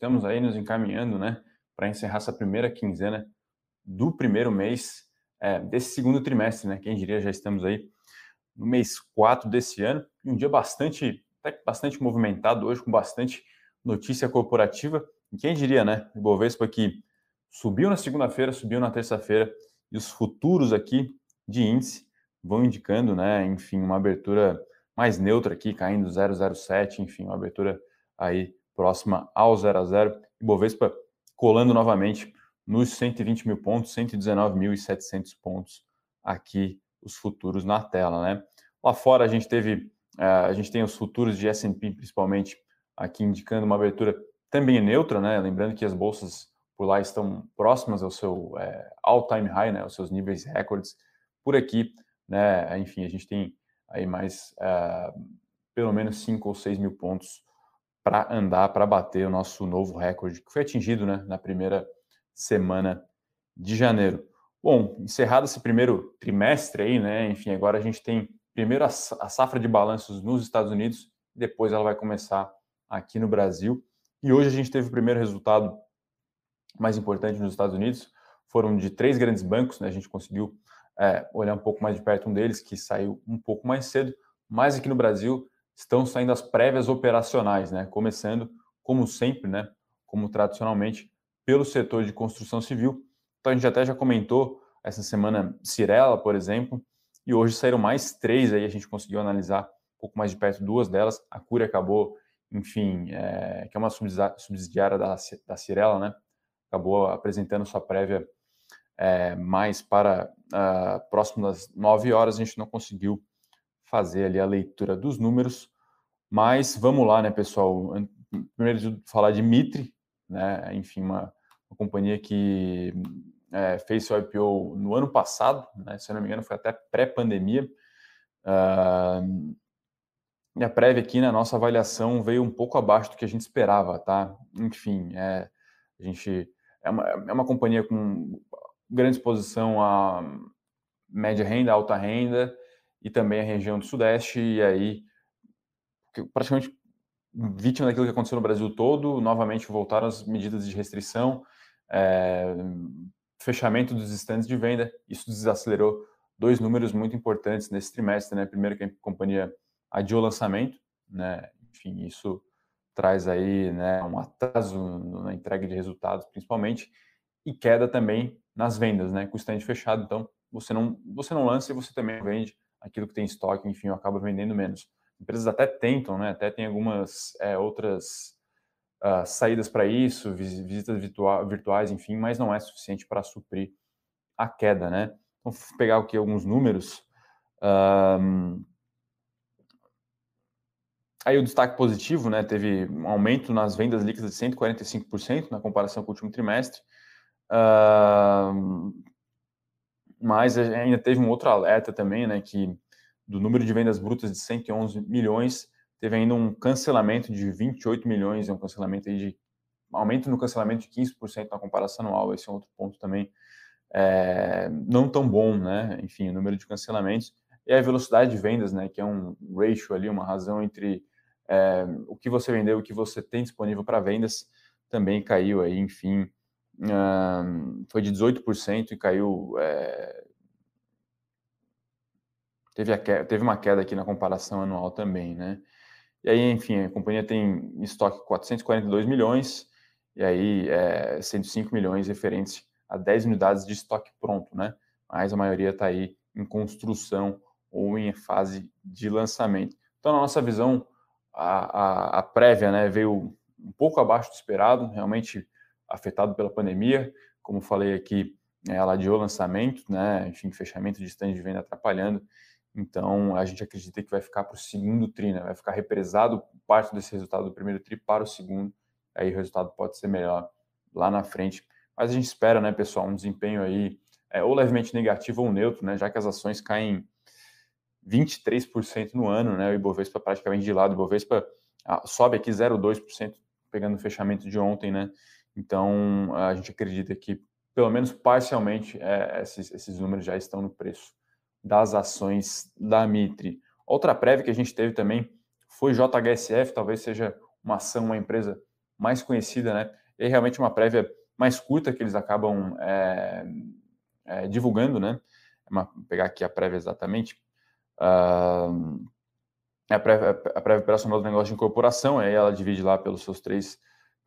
estamos aí nos encaminhando, né, para encerrar essa primeira quinzena do primeiro mês é, desse segundo trimestre, né? Quem diria, já estamos aí no mês 4 desse ano, um dia bastante, até bastante movimentado hoje, com bastante notícia corporativa. E quem diria, né? O Bovespa que subiu na segunda-feira, subiu na terça-feira, e os futuros aqui de índice vão indicando, né? Enfim, uma abertura mais neutra aqui, caindo 0,07, enfim, uma abertura aí próxima ao 0 a 0. E Bovespa colando novamente nos 120 mil pontos, 119.700 pontos aqui os futuros na tela, né? Lá fora a gente teve, uh, a gente tem os futuros de S&P principalmente aqui indicando uma abertura também neutra, né? Lembrando que as bolsas por lá estão próximas ao seu é, all-time high, né? Aos seus níveis recordes. Por aqui, né? Enfim, a gente tem aí mais uh, pelo menos 5 ou 6 mil pontos para andar, para bater o nosso novo recorde que foi atingido, né? Na primeira semana de janeiro. Bom, encerrado esse primeiro trimestre aí, né? Enfim, agora a gente tem primeiro a safra de balanços nos Estados Unidos, depois ela vai começar aqui no Brasil. E hoje a gente teve o primeiro resultado mais importante nos Estados Unidos. Foram de três grandes bancos, né? A gente conseguiu é, olhar um pouco mais de perto um deles, que saiu um pouco mais cedo. Mas aqui no Brasil estão saindo as prévias operacionais, né? Começando, como sempre, né? Como tradicionalmente, pelo setor de construção civil. Então a gente até já comentou essa semana Cirela, por exemplo, e hoje saíram mais três aí, a gente conseguiu analisar um pouco mais de perto duas delas. A Cura acabou, enfim, é, que é uma subsidiária da, da Cirela, né? Acabou apresentando sua prévia é, mais para uh, próximo das nove horas, a gente não conseguiu fazer ali a leitura dos números, mas vamos lá, né, pessoal? Primeiro de falar de Mitre, né? Enfim, uma uma companhia que é, fez seu IPO no ano passado, né, se eu não me engano, foi até pré-pandemia. Uh, e a prévia aqui na nossa avaliação veio um pouco abaixo do que a gente esperava, tá? Enfim, é, a gente é uma, é uma companhia com grande exposição a média renda, alta renda e também a região do Sudeste, e aí praticamente vítima daquilo que aconteceu no Brasil todo, novamente voltaram as medidas de restrição, é, fechamento dos estandes de venda, isso desacelerou dois números muito importantes nesse trimestre, né? Primeiro que a companhia adiou o lançamento, né? Enfim, isso traz aí, né, um atraso na entrega de resultados, principalmente, e queda também nas vendas, né? Com o stand fechado, então você não você não lança e você também vende aquilo que tem estoque, enfim, acaba vendendo menos. Empresas até tentam, né? Até tem algumas é, outras uh, saídas para isso, visitas virtua virtuais, enfim, mas não é suficiente para suprir a queda, né? Então, vou pegar aqui alguns números. Um, aí o destaque positivo, né? Teve um aumento nas vendas líquidas de 145% na comparação com o último trimestre. Uh, mas ainda teve um outro alerta também, né? Que do número de vendas brutas de 111 milhões, teve ainda um cancelamento de 28 milhões, é um cancelamento de aumento no cancelamento de 15% na comparação anual, esse é outro ponto também é, não tão bom, né? Enfim, o número de cancelamentos e a velocidade de vendas, né? Que é um ratio ali, uma razão entre é, o que você vendeu o que você tem disponível para vendas, também caiu aí, enfim, foi de 18% e caiu. É, teve, teve uma queda aqui na comparação anual também, né? E aí, enfim, a companhia tem em estoque 442 milhões, e aí é, 105 milhões referentes a 10 unidades de estoque pronto, né? Mas a maioria está aí em construção ou em fase de lançamento. Então, na nossa visão, a, a, a prévia né, veio um pouco abaixo do esperado, realmente afetado pela pandemia. Como falei aqui, ela adiou lançamento, né? Enfim, fechamento de stand de venda atrapalhando. Então, a gente acredita que vai ficar para o segundo tri, né? vai ficar represado parte desse resultado do primeiro tri para o segundo, aí o resultado pode ser melhor lá na frente. Mas a gente espera, né, pessoal, um desempenho aí é, ou levemente negativo ou neutro, né, já que as ações caem 23% no ano, né, o Ibovespa praticamente de lado, o Ibovespa ah, sobe aqui 0,2%, pegando o fechamento de ontem, né, então a gente acredita que pelo menos parcialmente é, esses, esses números já estão no preço das ações da Mitre. Outra prévia que a gente teve também foi JHSF, talvez seja uma ação, uma empresa mais conhecida, né? E realmente uma prévia mais curta que eles acabam é, é, divulgando, né? Uma, vou pegar aqui a prévia exatamente. Uh, a prévia, a prévia operacional do negócio de incorporação, aí ela divide lá pelos seus três,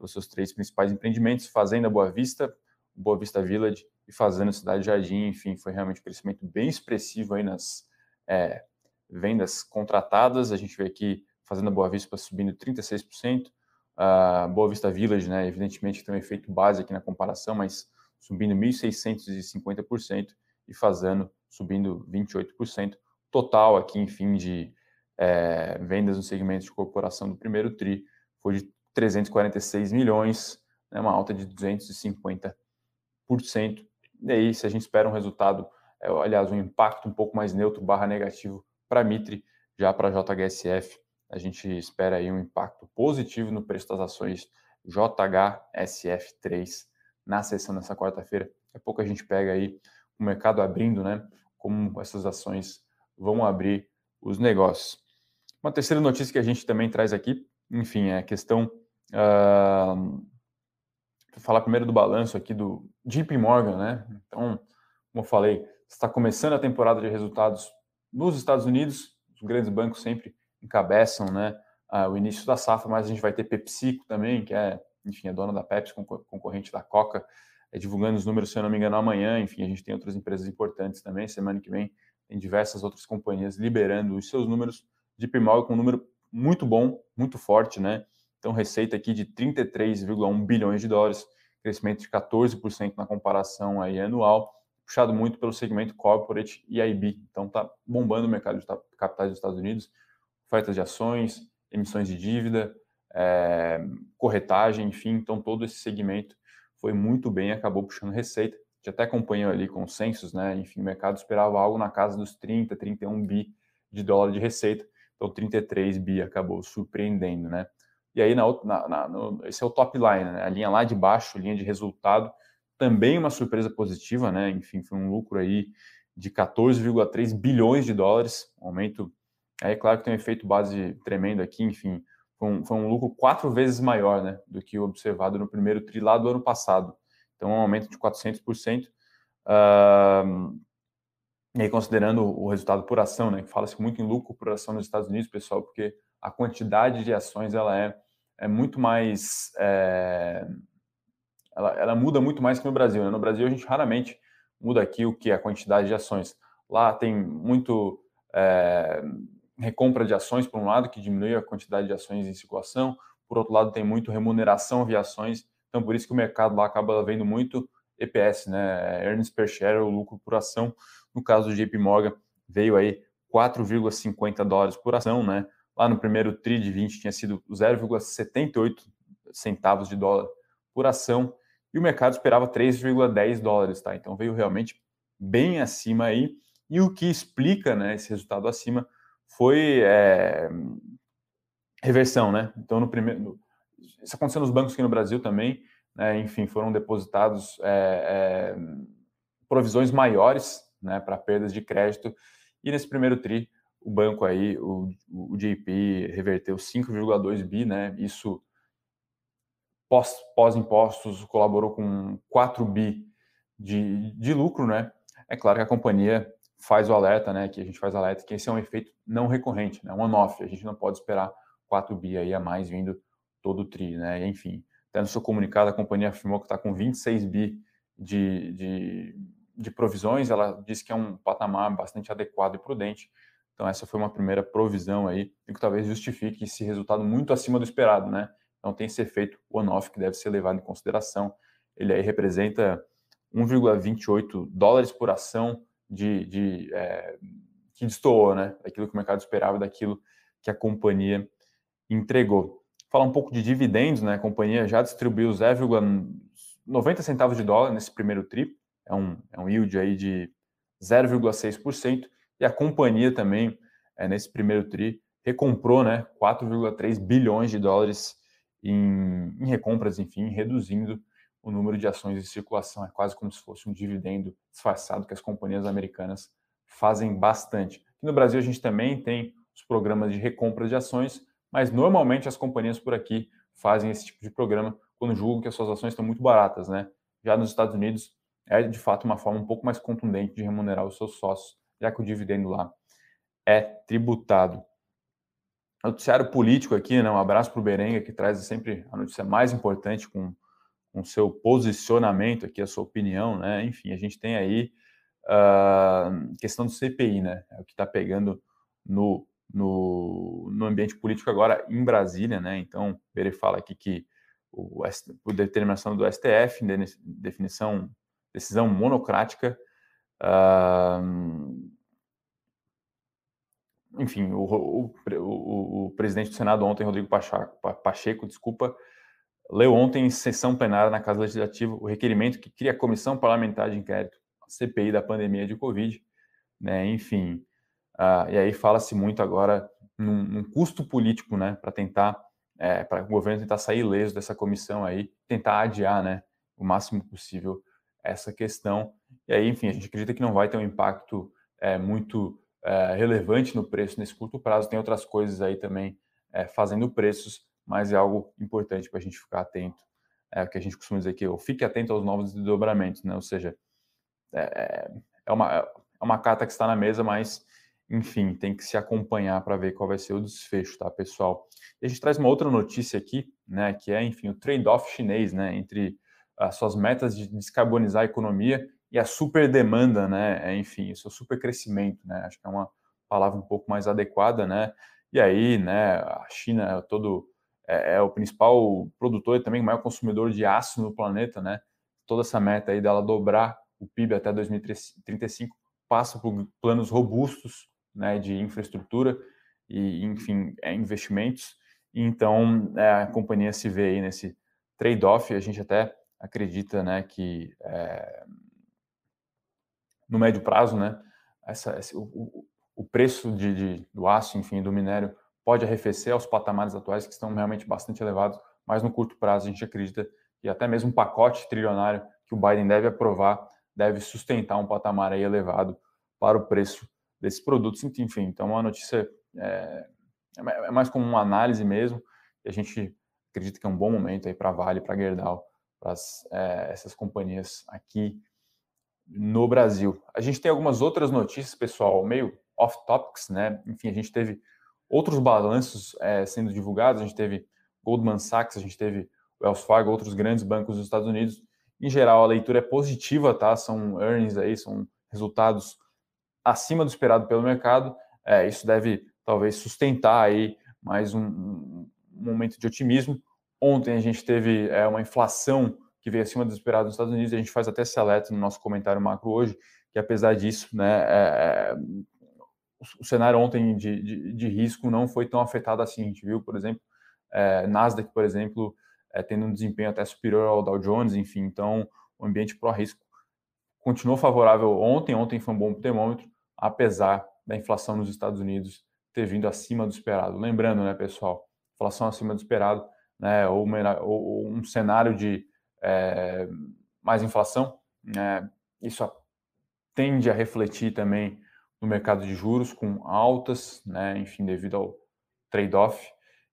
pelos seus três principais empreendimentos, Fazenda Boa Vista, Boa Vista Village e Fazenda Cidade Jardim, enfim, foi realmente um crescimento bem expressivo aí nas é, vendas contratadas, a gente vê aqui Fazenda Boa Vista subindo 36%, a Boa Vista Village, né, evidentemente tem um efeito base aqui na comparação, mas subindo 1.650% e Fazendo subindo 28%, total aqui, enfim, de é, vendas no segmento de corporação do primeiro TRI foi de 346 milhões, né, uma alta de 250%. E aí, se a gente espera um resultado, é, aliás, um impacto um pouco mais neutro barra negativo para Mitre, já para JHSF, a gente espera aí um impacto positivo no preço das ações JHSF3 na sessão dessa quarta-feira. Daqui a pouco a gente pega aí o mercado abrindo, né? Como essas ações vão abrir os negócios. Uma terceira notícia que a gente também traz aqui, enfim, é a questão. Uh, vou falar primeiro do balanço aqui do JP Morgan, né? Então, como eu falei, está começando a temporada de resultados nos Estados Unidos, os grandes bancos sempre encabeçam, né? Uh, o início da safra, mas a gente vai ter PepsiCo também, que é, enfim, a dona da Pepsi, concorrente da Coca, é, divulgando os números, se eu não me engano, amanhã. Enfim, a gente tem outras empresas importantes também. Semana que vem tem diversas outras companhias liberando os seus números de Morgan com um número muito bom, muito forte, né? Então, receita aqui de 33,1 bilhões de dólares, crescimento de 14% na comparação aí anual, puxado muito pelo segmento corporate e IB. Então, tá bombando o mercado de capitais dos Estados Unidos, ofertas de ações, emissões de dívida, é, corretagem, enfim. Então, todo esse segmento foi muito bem, acabou puxando receita. Já até acompanhou ali consensos, né? Enfim, o mercado esperava algo na casa dos 30, 31 bi de dólar de receita. Então, 33 bi acabou surpreendendo, né? E aí, na, na, na no, esse é o top line, né? A linha lá de baixo, linha de resultado, também uma surpresa positiva, né? Enfim, foi um lucro aí de 14,3 bilhões de dólares, um aumento. É claro que tem um efeito base tremendo aqui, enfim, foi um, foi um lucro quatro vezes maior, né? Do que o observado no primeiro tri lá do ano passado. Então, um aumento de 400%. Uh, e aí, considerando o resultado por ação, né, que fala-se muito em lucro por ação nos Estados Unidos, pessoal, porque a quantidade de ações ela é, é muito mais. É, ela, ela, muda muito mais que no Brasil. Né? No Brasil, a gente raramente muda aqui o que é a quantidade de ações. Lá tem muito é, recompra de ações, por um lado, que diminui a quantidade de ações em circulação, por outro lado, tem muito remuneração via ações, então por isso que o mercado lá acaba vendo muito EPS, né? Earnings per share, o lucro por ação. No caso do JP Morgan, veio aí 4,50 dólares por ação, né? Lá no primeiro TRI de 20 tinha sido 0,78 centavos de dólar por ação e o mercado esperava 3,10 dólares, tá? Então veio realmente bem acima aí. E o que explica né, esse resultado acima foi é, reversão, né? Então no primeiro. Isso aconteceu nos bancos aqui no Brasil também, né? Enfim, foram depositados é, é, provisões maiores né, para perdas de crédito. E nesse primeiro TRI, o banco aí, o, o JP, reverteu 5,2 bi, né? Isso pós, pós-impostos colaborou com 4 bi de, de lucro, né? É claro que a companhia faz o alerta, né? Que a gente faz alerta que esse é um efeito não recorrente, né? Um on-off. A gente não pode esperar 4 bi aí a mais vindo todo o TRI, né? Enfim, até no seu comunicado a companhia afirmou que está com 26 bi de, de de provisões, ela disse que é um patamar bastante adequado e prudente. Então, essa foi uma primeira provisão aí, que talvez justifique esse resultado muito acima do esperado, né? Então, tem esse efeito one-off que deve ser levado em consideração. Ele aí representa 1,28 dólares por ação de, de é, que destoou, né? Daquilo que o mercado esperava, daquilo que a companhia entregou. Falar um pouco de dividendos, né? A companhia já distribuiu 0,90 centavos de dólar nesse primeiro tri, é um, é um yield aí de 0,6%, e a companhia também, é, nesse primeiro TRI, recomprou né, 4,3 bilhões de dólares em, em, recompras, enfim, reduzindo o número de ações em circulação. É quase como se fosse um dividendo disfarçado que as companhias americanas fazem bastante. Aqui no Brasil, a gente também tem os programas de recompra de ações, mas normalmente as companhias por aqui fazem esse tipo de programa quando julgam que as suas ações estão muito baratas, né? Já nos Estados Unidos é de fato uma forma um pouco mais contundente de remunerar os seus sócios, já que o dividendo lá é tributado. Noticiário político aqui, né? Um abraço para o Berenga, que traz sempre a notícia mais importante com o seu posicionamento aqui, a sua opinião, né? Enfim, a gente tem aí a uh, questão do CPI, né? É o que está pegando no, no, no, ambiente político agora em Brasília, né? Então, ele fala aqui que o, por determinação do STF, definição, decisão monocrática, uh, enfim, o, o, o, o, presidente do Senado ontem, Rodrigo Pacheco, Pacheco, desculpa, leu ontem em sessão plenária na Casa Legislativa o requerimento que cria a Comissão Parlamentar de Inquérito, a CPI da pandemia de Covid, né, enfim, uh, e aí fala-se muito agora num, num, custo político, né, para tentar, é, para o governo tentar sair ileso dessa comissão aí, tentar adiar, né, o máximo possível essa questão, e aí, enfim, a gente acredita que não vai ter um impacto é, muito é, relevante no preço nesse curto prazo, tem outras coisas aí também é, fazendo preços, mas é algo importante para a gente ficar atento. É o que a gente costuma dizer que eu fique atento aos novos desdobramentos, né? Ou seja, é, é, uma, é uma carta que está na mesa, mas enfim, tem que se acompanhar para ver qual vai ser o desfecho, tá, pessoal? E a gente traz uma outra notícia aqui, né, que é, enfim, o trade-off chinês, né, entre as suas metas de descarbonizar a economia e a super demanda, né, é, enfim, o seu super crescimento, né, acho que é uma palavra um pouco mais adequada, né, e aí, né, a China é todo é, é, o principal produtor e também o maior consumidor de aço no planeta, né? Toda essa meta aí dela dobrar o PIB até 2035 passa por planos robustos, né, de infraestrutura e, enfim, é, investimentos. Então, é, a companhia se vê aí nesse trade-off. A gente até acredita, né, que é, no médio prazo, né, essa, esse, o, o preço de, de, do aço, enfim, do minério pode arrefecer aos patamares atuais que estão realmente bastante elevados, mas no curto prazo a gente acredita que até mesmo um pacote trilionário que o Biden deve aprovar deve sustentar um patamar aí elevado para o preço desses produtos. Enfim, então a notícia é, é mais como uma análise mesmo, e a gente acredita que é um bom momento aí para Vale, para Gerdau, para é, essas companhias aqui no Brasil. A gente tem algumas outras notícias, pessoal, meio off-topics, né? Enfim, a gente teve outros balanços é, sendo divulgados. A gente teve Goldman Sachs, a gente teve Wells Fargo, outros grandes bancos dos Estados Unidos. Em geral, a leitura é positiva, tá? São earnings aí, são resultados acima do esperado pelo mercado. É, isso deve talvez sustentar aí mais um, um, momento de otimismo. Ontem a gente teve é, uma inflação que veio acima do esperado nos Estados Unidos. A gente faz até esse alerta no nosso comentário macro hoje, que apesar disso, né, é, é o cenário ontem de, de, de, risco não foi tão afetado assim. A gente viu, por exemplo, é, Nasdaq, por exemplo, é, tendo um desempenho até superior ao Dow Jones, enfim, então o ambiente pró-risco continuou favorável ontem. Ontem foi um bom termômetro, apesar da inflação nos Estados Unidos ter vindo acima do esperado. Lembrando, né, pessoal, inflação acima do esperado, né, ou, ou, ou um cenário de é, mais inflação, né, isso tende a refletir também no mercado de juros com altas, né, enfim, devido ao trade-off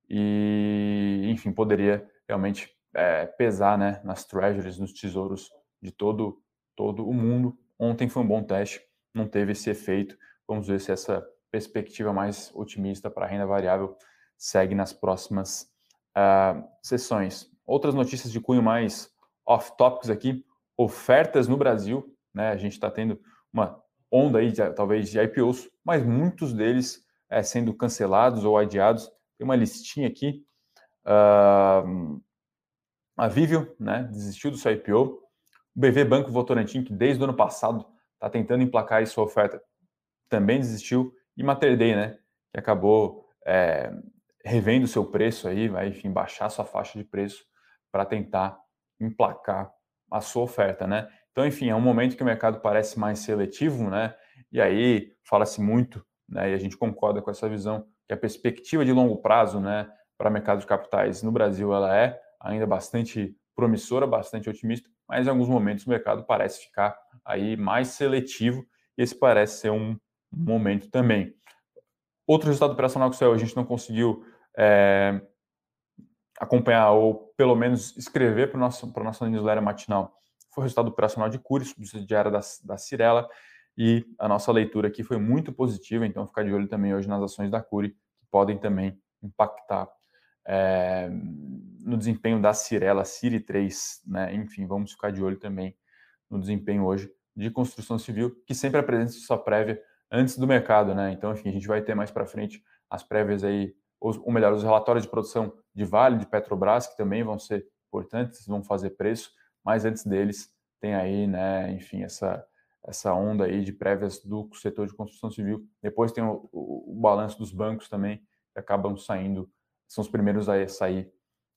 e, enfim, poderia realmente é, pesar, né, nas treasuries, nos tesouros de todo todo o mundo. Ontem foi um bom teste, não teve esse efeito. Vamos ver se essa perspectiva mais otimista para a renda variável segue nas próximas uh, sessões. Outras notícias de cunho mais off-topics aqui, ofertas no Brasil, né? A gente está tendo uma onda aí, de, talvez, de IPOs, mas muitos deles é, sendo cancelados ou adiados. Tem uma listinha aqui. Uh, a Vivio, né, desistiu do seu IPO. O BV Banco Votorantim, que desde o ano passado está tentando emplacar aí sua oferta, também desistiu. E Mater Dei, né, que acabou é, revendo seu preço aí, vai, enfim, baixar sua faixa de preço para tentar emplacar a sua oferta, né? Então, enfim, é um momento que o mercado parece mais seletivo, né? E aí fala-se muito, né? E a gente concorda com essa visão que a perspectiva de longo prazo, né, para mercado de capitais no Brasil, ela é ainda bastante promissora, bastante otimista, mas em alguns momentos o mercado parece ficar aí mais seletivo esse parece ser um momento também. Outro resultado operacional que saiu, a gente não conseguiu é, acompanhar ou pelo menos escrever para a nossa, newsletter matinal foi o resultado operacional de Cury, subsidiária da, da Cirela, e a nossa leitura aqui foi muito positiva, então ficar de olho também hoje nas ações da Cury, que podem também impactar é, no desempenho da Cirela, Ciri 3, né? enfim, vamos ficar de olho também no desempenho hoje de construção civil, que sempre apresenta sua prévia antes do mercado, né? Então, enfim, a gente vai ter mais para frente as prévias aí, ou melhor, os relatórios de produção de Vale, de Petrobras, que também vão ser importantes, vão fazer preço, mas antes deles tem aí, né, enfim, essa, essa onda aí de prévias do setor de construção civil. Depois tem o, o, o balanço dos bancos também, que acabam saindo, são os primeiros a sair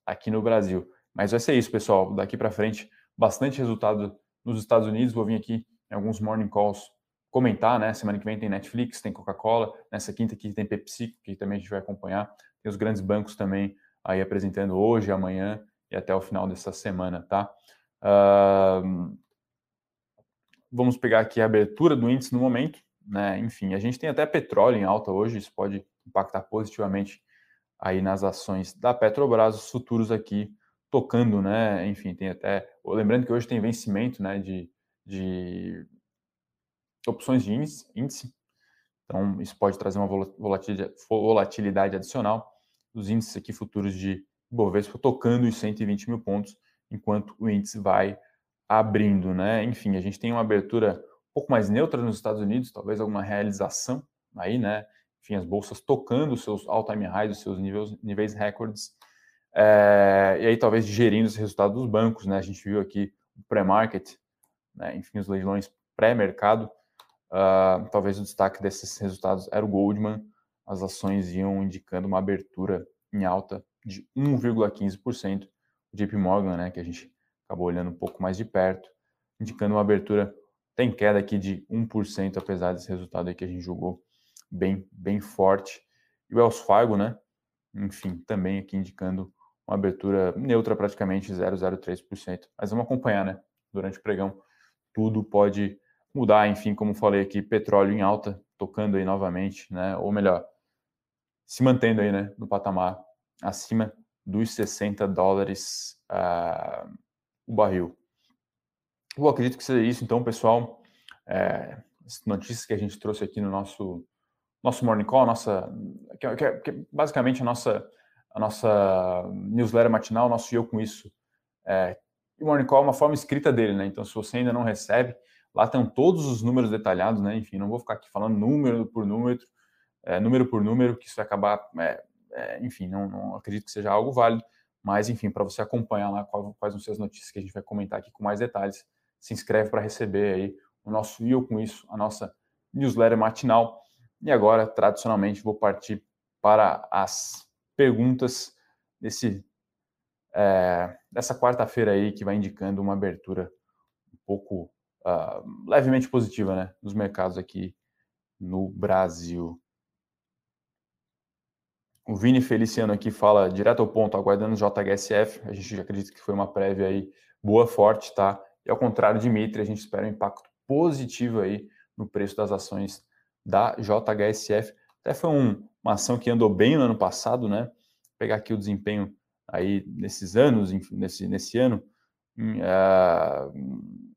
aqui no Brasil. Mas vai ser isso, pessoal. Daqui para frente, bastante resultado nos Estados Unidos. Vou vir aqui em alguns morning calls comentar, né? Semana que vem tem Netflix, tem Coca-Cola, nessa quinta aqui tem Pepsi, que também a gente vai acompanhar. Tem os grandes bancos também aí apresentando hoje, amanhã e até o final dessa semana, tá? Uh, vamos pegar aqui a abertura do índice no momento, né? Enfim, a gente tem até petróleo em alta hoje, isso pode impactar positivamente aí nas ações da Petrobras, os futuros aqui tocando, né? Enfim, tem até. Lembrando que hoje tem vencimento, né? De, de opções de índice. Então, isso pode trazer uma volatilidade, adicional. Os índices aqui futuros de Bovespa tocando os 120 mil pontos, enquanto o índice vai abrindo, né? Enfim, a gente tem uma abertura um pouco mais neutra nos Estados Unidos, talvez alguma realização aí, né? Enfim, as bolsas tocando os seus all-time highs, os seus níveis, níveis recordes, é, e aí talvez digerindo os resultados dos bancos, né? A gente viu aqui o pré-market, né? enfim, os leilões pré-mercado, Uh, talvez o destaque desses resultados era o Goldman, as ações iam indicando uma abertura em alta de 1,15%. O JP Morgan, né, que a gente acabou olhando um pouco mais de perto, indicando uma abertura, tem queda aqui de 1%, apesar desse resultado aí que a gente julgou bem, bem forte. E o Wells Fargo, né, enfim, também aqui indicando uma abertura neutra, praticamente 0,03%. Mas vamos acompanhar, né, durante o pregão, tudo pode mudar, enfim, como falei aqui, petróleo em alta, tocando aí novamente, né? Ou melhor, se mantendo aí, né, no patamar acima dos 60 dólares uh, o barril. Eu acredito que seja isso, então, pessoal. É, as notícias que a gente trouxe aqui no nosso nosso morning call, nossa, que, que, que basicamente a nossa a nossa newsletter matinal, nosso eu com isso. É, o morning call é uma forma escrita dele, né? Então, se você ainda não recebe, Lá estão todos os números detalhados, né? Enfim, não vou ficar aqui falando número por número, é, número por número, que isso vai acabar, é, é, enfim, não, não, acredito que seja algo válido, mas enfim, para você acompanhar lá quais, quais vão ser as notícias que a gente vai comentar aqui com mais detalhes, se inscreve para receber aí o nosso e com isso, a nossa newsletter matinal. E agora, tradicionalmente, vou partir para as perguntas desse é, dessa quarta-feira aí que vai indicando uma abertura um pouco uh, levemente positiva né, nos mercados aqui no Brasil. O Vini Feliciano aqui fala direto ao ponto, aguardando o JHSF. A gente acredita que foi uma prévia aí boa, forte, tá? E ao contrário de Mitre, a gente espera um impacto positivo aí no preço das ações da JHSF. Até foi um, uma ação que andou bem no ano passado, né? Vou pegar aqui o desempenho aí nesses anos, nesse, nesse ano. Uh,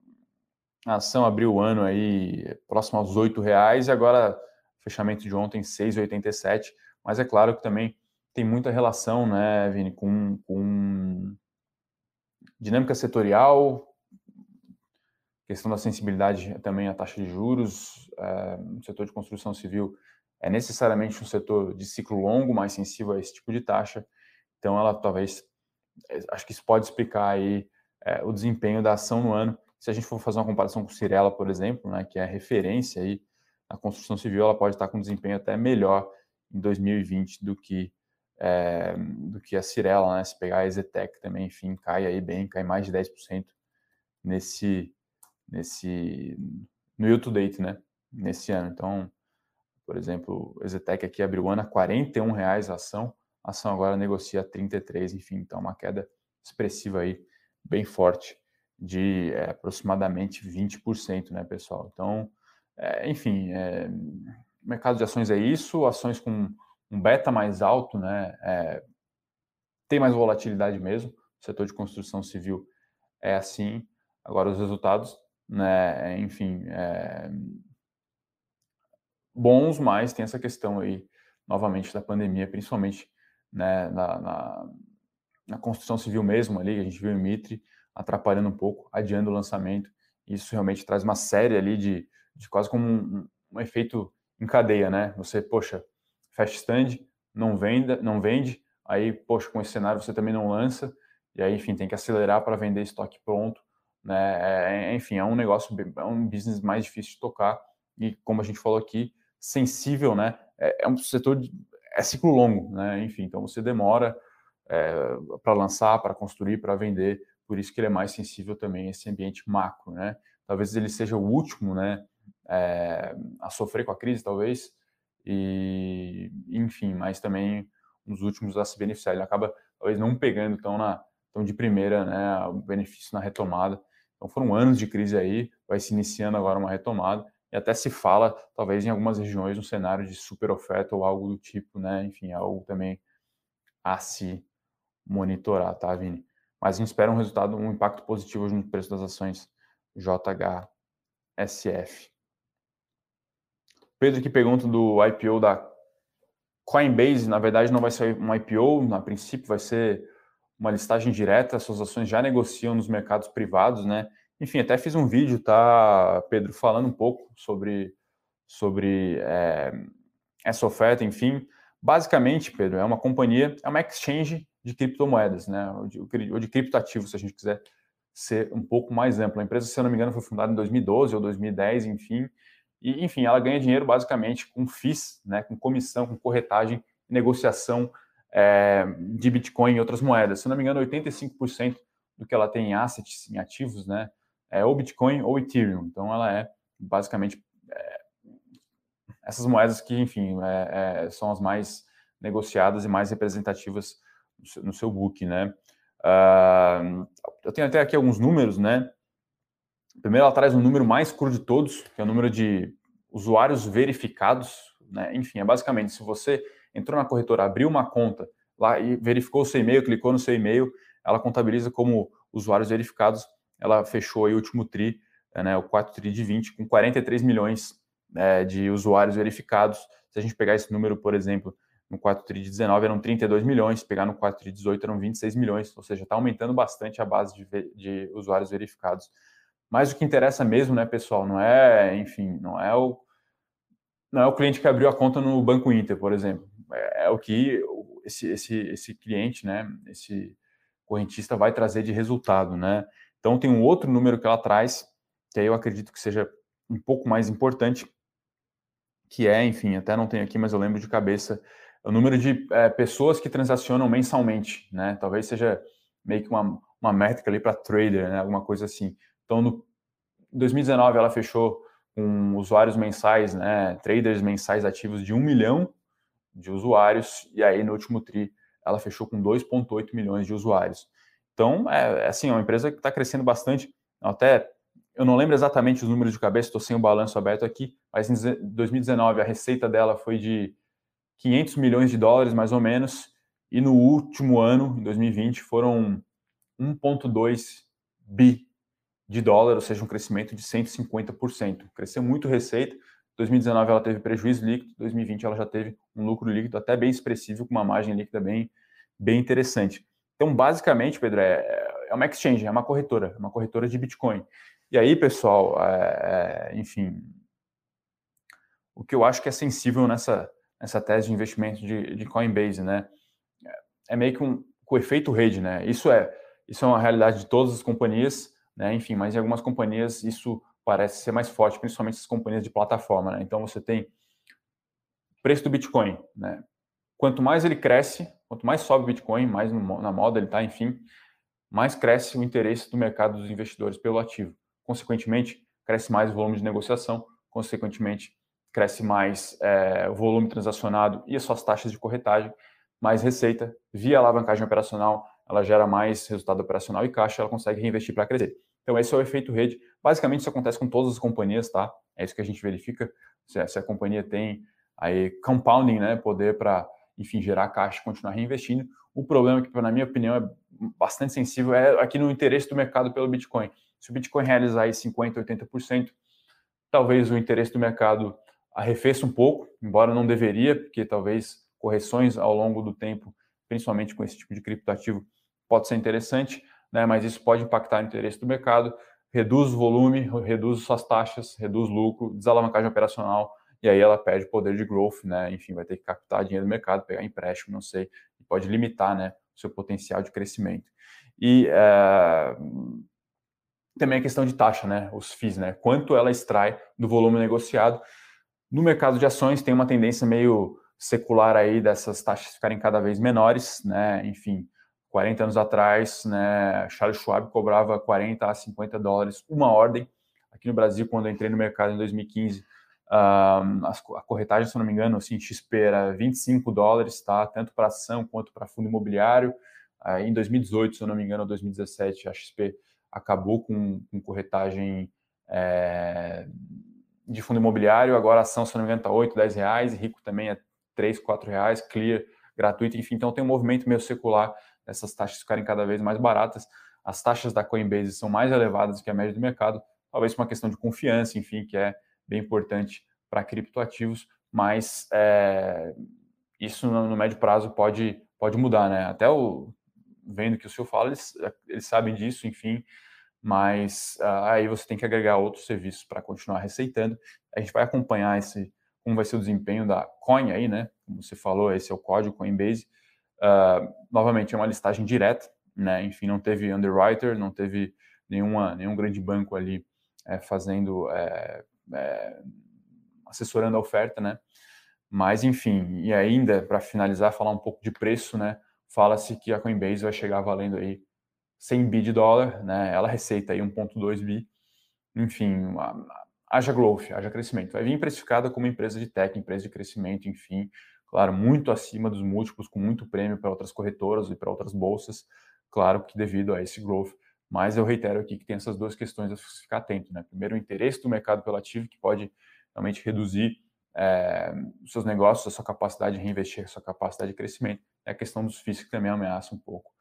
a ação abriu o ano aí próximo aos R$ reais e agora fechamento de ontem 6,87. Mas é claro que também tem muita relação, né, Vini, com, com dinâmica setorial, questão da sensibilidade também à taxa de juros. É, no setor de construção civil é necessariamente um setor de ciclo longo, mais sensível a esse tipo de taxa. Então, ela talvez, é, acho que isso pode explicar aí é, o desempenho da ação no ano. Se a gente for fazer uma comparação com Cirela, por exemplo, né, que é referência aí na construção civil, ela pode estar com desempenho até melhor em 2020 do que é, do que a Cirela, né? Se pegar a Ezetec também, enfim, cai aí bem, cai mais de 10% nesse nesse no year to date, né? Nesse ano. Então, por exemplo, o Ezetec aqui abriu o ano a 41 reais a ação, a ação agora negocia a 33, enfim, então uma queda expressiva aí, bem forte de é, aproximadamente 20%, né, pessoal? Então, é, enfim, é, mercado de ações é isso, ações com um beta mais alto, né, tem mais volatilidade mesmo. O setor de construção civil é assim. Agora, os resultados, né, enfim, é... bons, mas tem essa questão aí, novamente, da pandemia, principalmente né, na, na, na construção civil mesmo ali, a gente viu em Mitre, atrapalhando um pouco, adiando o lançamento. Isso realmente traz uma série ali de, de quase como um, um efeito em cadeia, né? Você, poxa, fecha stand, não vende, não vende, aí, poxa, com esse cenário você também não lança, e aí, enfim, tem que acelerar para vender estoque pronto, né? É, enfim, é um negócio, é um business mais difícil de tocar, e como a gente falou aqui, sensível, né? É, é um setor, de, é ciclo longo, né? Enfim, então você demora é, para lançar, para construir, para vender, por isso que ele é mais sensível também a esse ambiente macro, né? Talvez ele seja o último, né, é, a sofrer com a crise, talvez, e enfim, mas também um dos últimos a se beneficiar. Ele acaba talvez não pegando tão na tão de primeira, né, o benefício na retomada. Então foram anos de crise aí, vai se iniciando agora uma retomada e até se fala, talvez em algumas regiões, um cenário de super oferta ou algo do tipo, né? Enfim, algo também a se monitorar, tá, Vini? Mas a gente espera um resultado, um impacto positivo no preço das ações JHSF. Pedro que pergunta do IPO da Coinbase, na verdade não vai ser um IPO, na princípio vai ser uma listagem direta, suas ações já negociam nos mercados privados, né? Enfim, até fiz um vídeo, tá, Pedro, falando um pouco sobre, sobre é, essa oferta, enfim. Basicamente, Pedro, é uma companhia, é uma exchange de criptomoedas, né? Ou de, ou de criptoativos, se a gente quiser ser um pouco mais amplo. A empresa, se eu não me engano, foi fundada em 2012 ou 2010, enfim. E, enfim, ela ganha dinheiro basicamente com FIIs, né? Com comissão, com corretagem, negociação é, de Bitcoin e outras moedas. Se não me engano, 85% do que ela tem em assets, em ativos, né? É ou Bitcoin ou Ethereum. Então, ela é basicamente é, essas moedas que, enfim, é, é são as mais negociadas e mais representativas no seu book, né? Uh, eu tenho até aqui alguns números, né? Primeiro, ela traz um número mais cru de todos, que é o número de usuários verificados, né? Enfim, é basicamente se você entrou na corretora, abriu uma conta lá e verificou o seu e-mail, clicou no seu e-mail, ela contabiliza como usuários verificados. Ela fechou aí o último TRI, né, o 4 TRI de 20, com 43 milhões né, de usuários verificados. Se a gente pegar esse número, por exemplo, no 4 TRI de 19 eram 32 milhões, pegar no 4 TRI de 18 eram 26 milhões, ou seja, está aumentando bastante a base de, de, usuários verificados. Mas o que interessa mesmo, né, pessoal, não é, enfim, não é o não é o cliente que abriu a conta no Banco Inter, por exemplo. É, é o que esse, esse, esse cliente, né, esse correntista vai trazer de resultado, né? Então tem um outro número que ela traz, que aí eu acredito que seja um pouco mais importante, que é, enfim, até não tenho aqui, mas eu lembro de cabeça, o número de é, pessoas que transacionam mensalmente, né? Talvez seja meio que uma, uma métrica ali para trader, né? Alguma coisa assim. Então, no 2019 ela fechou com usuários mensais, né? Traders mensais ativos de um milhão de usuários e aí no último tri ela fechou com 2,8 milhões de usuários. Então, é, é assim, é uma empresa que está crescendo bastante. Até eu não lembro exatamente os números de cabeça, estou sem o balanço aberto aqui, mas em 2019 a receita dela foi de 500 milhões de dólares, mais ou menos, e no último ano, em 2020, foram 1,2 bi de dólar, ou seja, um crescimento de 150%. Cresceu muito receita. 2019 ela teve prejuízo líquido, 2020 ela já teve um lucro líquido até bem expressivo, com uma margem líquida bem, bem interessante. Então, basicamente, Pedro, é, é uma exchange, é uma corretora, é uma corretora de Bitcoin. E aí, pessoal, é, é, enfim, o que eu acho que é sensível nessa, essa tese de investimento de, de Coinbase, né? É meio que um com efeito rede, né? Isso é isso é uma realidade de todas as companhias, né? Enfim, mas em algumas companhias isso parece ser mais forte, principalmente as companhias de plataforma, né? Então você tem preço do Bitcoin, né? Quanto mais ele cresce, quanto mais sobe o Bitcoin, mais no, na moda ele está, enfim, mais cresce o interesse do mercado dos investidores pelo ativo. Consequentemente, cresce mais o volume de negociação, consequentemente, cresce mais é, o volume transacionado e as suas taxas de corretagem, mais receita, via alavancagem operacional, ela gera mais resultado operacional e caixa, ela consegue reinvestir para crescer. Então, esse é o efeito rede. Basicamente, isso acontece com todas as companhias, tá? É isso que a gente verifica. Se a, se a companhia tem aí compounding, né, poder para, enfim, gerar caixa e continuar reinvestindo. O problema que, na minha opinião, é bastante sensível é aqui no interesse do mercado pelo Bitcoin. Se o Bitcoin realizar aí 50%, 80%, talvez o interesse do mercado arrefeça um pouco, embora não deveria, porque talvez correções ao longo do tempo, principalmente com esse tipo de criptoativo, pode ser interessante, né? mas isso pode impactar o interesse do mercado, reduz o volume, reduz suas taxas, reduz lucro, desalavancagem operacional, e aí ela perde poder de growth, né? Enfim, vai ter que captar dinheiro do mercado, pegar empréstimo, não sei, e pode limitar, né, o seu potencial de crescimento. E é, também a questão de taxa, né? Os FIIs, né? Quanto ela extrai do volume negociado. No mercado de ações tem uma tendência meio secular aí dessas taxas ficarem cada vez menores, né? Enfim, 40 anos atrás, né, Charles Schwab cobrava 40 a 50 dólares uma ordem. Aqui no Brasil, quando eu entrei no mercado em 2015, a corretagem, se não me engano, assim, XP era 25 dólares, tá? Tanto para ação quanto para fundo imobiliário. em 2018, se eu não me engano, ou 2017, a XP acabou com, com corretagem é, de fundo imobiliário. Agora a ação, se não me engano, está 8, 10 reais. Rico também é 3, 4 reais. Clear, gratuito. Enfim, então tem um movimento meio secular dessas taxas ficarem cada vez mais baratas. As taxas da Coinbase são mais elevadas que a média do mercado. Talvez uma questão de confiança, enfim, que é bem importante para criptoativos, mas é, isso no, no, médio prazo pode, pode mudar, né? Até o vendo que o senhor fala, eles, eles sabem disso, enfim, mas uh, aí você tem que agregar outros serviços para continuar receitando. A gente vai acompanhar esse como vai ser o desempenho da Coin aí, né? Como você falou, esse é o código Coinbase. Uh, novamente, é uma listagem direta, né? Enfim, não teve underwriter, não teve nenhuma, nenhum grande banco ali é, fazendo é, é, assessorando a oferta, né? Mas, enfim, e ainda, para finalizar, falar um pouco de preço, né? Fala-se que a Coinbase vai chegar valendo aí 100 bi de dólar, né? Ela receita aí 1.2 bi. Enfim, haja growth, haja crescimento. Vai vir precificada como empresa de tech, empresa de crescimento, enfim. Claro, muito acima dos múltiplos, com muito prêmio para outras corretoras e para outras bolsas. Claro que devido a esse growth mas eu reitero aqui que tem essas duas questões a ficar atento. Né? Primeiro, o interesse do mercado pelo ativo, que pode realmente reduzir é, os seus negócios, a sua capacidade de reinvestir, a sua capacidade de crescimento. É a questão dos FIIs que também ameaça um pouco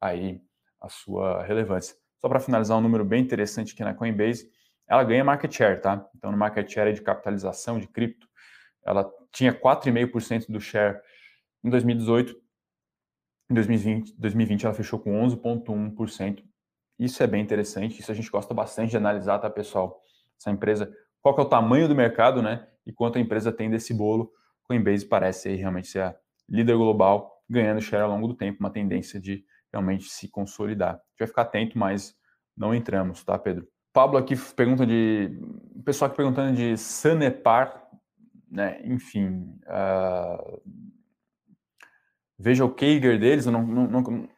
aí a sua relevância. Só para finalizar, um número bem interessante aqui na Coinbase, ela ganha market share, tá? Então, no market share de capitalização de cripto, ela tinha 4,5% do share em 2018, em 2020, 2020 ela fechou com 11,1%. Isso é bem interessante, isso a gente gosta bastante de analisar, tá, pessoal? Essa empresa, qual que é o tamanho do mercado, né? E quanto a empresa tem desse bolo. Coinbase parece aí realmente ser a líder global, ganhando share ao longo do tempo, uma tendência de realmente se consolidar. A gente vai ficar atento, mas não entramos, tá, Pedro? Pablo aqui pergunta de. O pessoal aqui perguntando de Sanepar, né? Enfim. Uh... Veja o Kager deles, eu não, não, não, não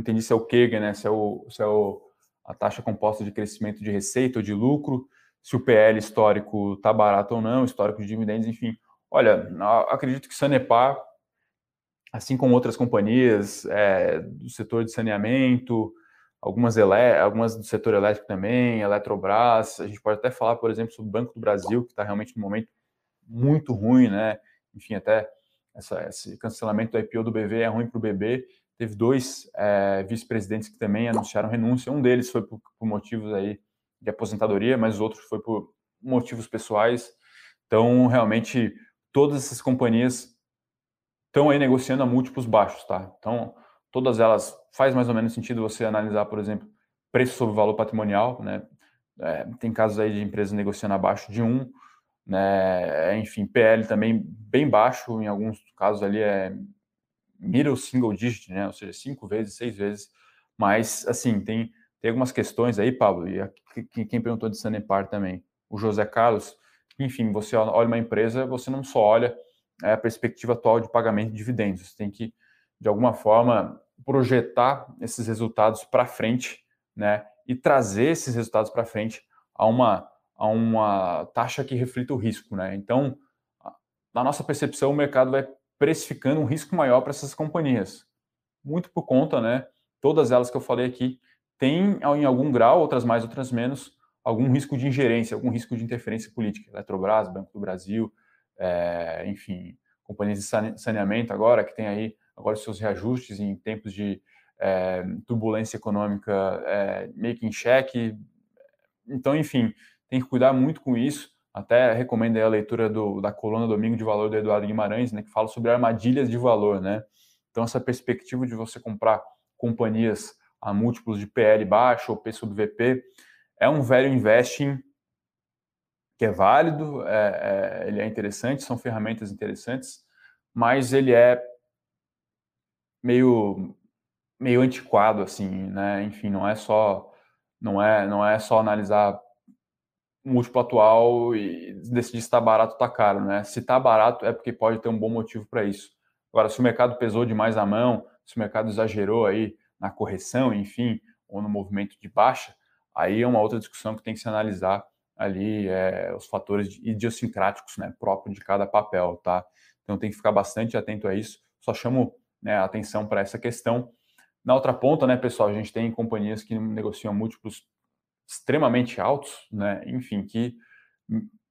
entendi se é o KEG, né? Se é, o, se é o, a taxa composta de crescimento de receita ou de lucro, se o PL histórico está barato ou não, histórico de dividendos, enfim. Olha, acredito que Sanepar, assim como outras companhias é, do setor de saneamento, algumas, ele, algumas do setor elétrico também, Eletrobras, a gente pode até falar, por exemplo, sobre o Banco do Brasil, que está realmente num momento muito ruim, né? Enfim, até essa, esse cancelamento do IPO do BV é ruim para o BB, Teve dois é, vice-presidentes que também anunciaram renúncia. Um deles foi por, por, motivos aí de aposentadoria, mas o outro foi por motivos pessoais. Então, realmente, todas essas companhias estão aí negociando a múltiplos baixos, tá? Então, todas elas faz mais ou menos sentido você analisar, por exemplo, preço sobre valor patrimonial, né? É, tem casos aí de empresas negociando abaixo de um, né? Enfim, PL também bem baixo, em alguns casos ali é middle single digit, né? Ou seja, cinco vezes, seis vezes. Mas, assim, tem, tem algumas questões aí, Pablo, e aqui, quem perguntou de Sanepar também, o José Carlos, enfim, você olha uma empresa, você não só olha é, a perspectiva atual de pagamento de dividendos, você tem que, de alguma forma, projetar esses resultados para frente, né? E trazer esses resultados para frente a uma, a uma taxa que reflita o risco, né? Então, na nossa percepção, o mercado vai precificando um risco maior para essas companhias. Muito por conta, né? Todas elas que eu falei aqui têm, em algum grau, outras mais, outras menos, algum risco de ingerência, algum risco de interferência política. Eletrobras, Banco do Brasil, é, enfim, companhias de saneamento agora, que tem aí agora seus reajustes em tempos de é, turbulência econômica é, meio que em xeque. Então, enfim, tem que cuidar muito com isso. Até recomendo a leitura do, da coluna Domingo de Valor do Eduardo Guimarães, né, que fala sobre armadilhas de valor. Né? Então, essa perspectiva de você comprar companhias a múltiplos de PL baixo ou P VP é um velho investing que é válido, é, é, ele é interessante, são ferramentas interessantes, mas ele é meio meio antiquado assim, né? Enfim, não é só não é não é só analisar múltiplo atual e decidir se está barato ou está caro, né? Se está barato é porque pode ter um bom motivo para isso. Agora, se o mercado pesou demais a mão, se o mercado exagerou aí na correção, enfim, ou no movimento de baixa, aí é uma outra discussão que tem que se analisar ali é, os fatores idiosincráticos, né, próprios de cada papel, tá? Então tem que ficar bastante atento a isso. Só chamo né, atenção para essa questão. Na outra ponta, né, pessoal, a gente tem companhias que negociam múltiplos extremamente altos, né, enfim, que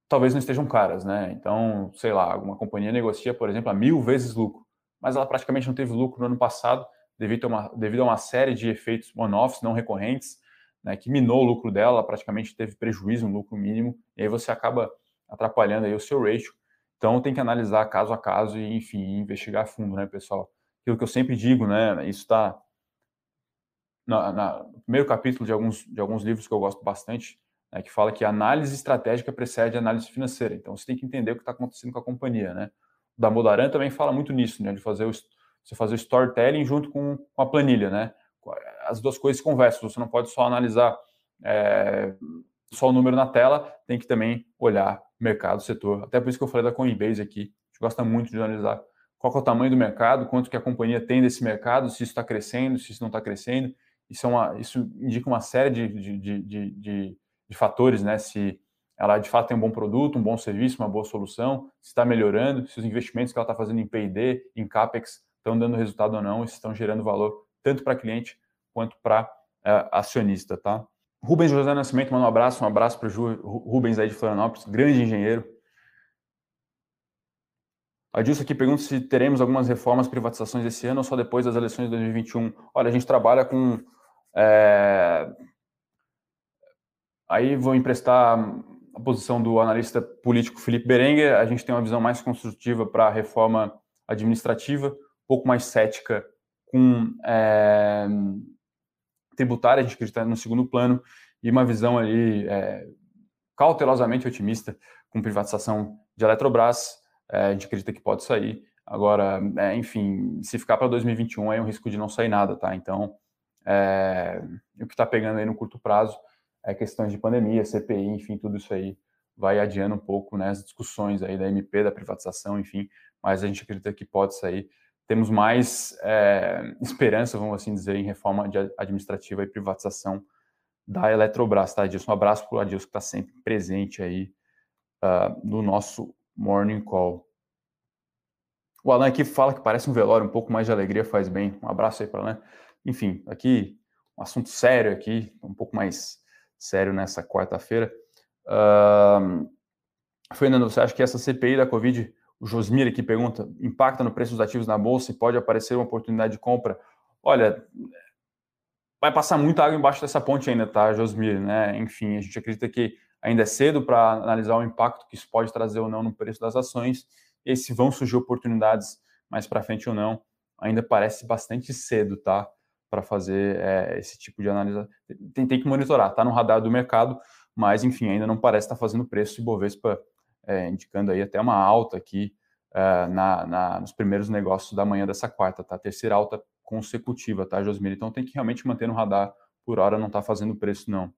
talvez não estejam caras, né? Então, sei lá, uma companhia negocia, por exemplo, a mil vezes lucro, mas ela praticamente não teve lucro no ano passado devido a uma, devido a uma série de efeitos one-offs não recorrentes, né, que minou o lucro dela, praticamente teve prejuízo, um lucro mínimo, e aí você acaba atrapalhando aí o seu ratio. Então tem que analisar caso a caso e, enfim, investigar a fundo, né, pessoal? Aquilo que eu sempre digo, né, isso está no primeiro capítulo de alguns, de alguns livros que eu gosto bastante, né, que fala que análise estratégica precede análise financeira. Então você tem que entender o que está acontecendo com a companhia, né? O Damodaran também fala muito nisso, né, de fazer o, você fazer o storytelling junto com, com a planilha, né? As duas coisas conversam. Você não pode só analisar é, só o número na tela, tem que também olhar mercado, setor. Até por isso que eu falei da Coinbase aqui. A gente gosta muito de analisar qual é o tamanho do mercado, quanto que a companhia tem desse mercado, se isso está crescendo, se isso não está crescendo. Isso, é uma, isso indica uma série de, de, de, de, de fatores, né? Se ela de fato tem um bom produto, um bom serviço, uma boa solução, se está melhorando, se os investimentos que ela está fazendo em P&D, em CAPEX, estão dando resultado ou não, se estão gerando valor tanto para cliente quanto para é, acionista, tá? Rubens José Nascimento, manda um abraço, um abraço para o Rubens aí de Florianópolis, grande engenheiro. A Dilson aqui pergunta se teremos algumas reformas, privatizações esse ano ou só depois das eleições de 2021. Olha, a gente trabalha com. É... Aí vou emprestar a posição do analista político Felipe Berenguer. A gente tem uma visão mais construtiva para a reforma administrativa pouco mais cética com é, tributária, a gente acredita no segundo plano, e uma visão ali é, cautelosamente otimista com privatização de Eletrobras, é, a gente acredita que pode sair. Agora, é, enfim, se ficar para 2021 é um risco de não sair nada, tá? Então, é, o que está pegando aí no curto prazo é questões de pandemia, CPI, enfim, tudo isso aí vai adiando um pouco né, as discussões aí da MP, da privatização, enfim, mas a gente acredita que pode sair temos mais é, esperança, vamos assim dizer, em reforma administrativa e privatização da Eletrobras, tá, Adilson? Um abraço para o Adilson, que está sempre presente aí uh, no nosso Morning Call. O Alan aqui fala que parece um velório, um pouco mais de alegria faz bem. Um abraço aí para Alan. Enfim, aqui um assunto sério aqui, um pouco mais sério nessa quarta-feira. Uh, Fernando, você acha que essa CPI da Covid o Josmir aqui pergunta: impacta no preço dos ativos na bolsa e pode aparecer uma oportunidade de compra? Olha, vai passar muita água embaixo dessa ponte ainda, tá, Josmir? Né? Enfim, a gente acredita que ainda é cedo para analisar o impacto que isso pode trazer ou não no preço das ações e se vão surgir oportunidades mais para frente ou não. Ainda parece bastante cedo, tá? Para fazer é, esse tipo de análise. Tem, tem, que monitorar, tá no radar do mercado, mas enfim, ainda não parece estar tá fazendo preço e Bovespa é, indicando aí até uma alta aqui é, na, na, nos primeiros negócios da manhã dessa quarta, tá? Terceira alta consecutiva, tá, Josmir? Então tem que realmente manter no radar, por hora não está fazendo preço, não.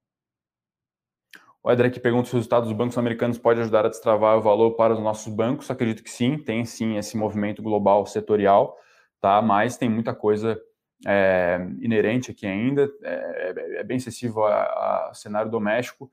O aqui pergunta se os resultados dos bancos americanos podem ajudar a destravar o valor para os nossos bancos. Acredito que sim, tem sim esse movimento global setorial, tá? Mas tem muita coisa é, inerente aqui ainda, é, é, é bem excessivo ao cenário doméstico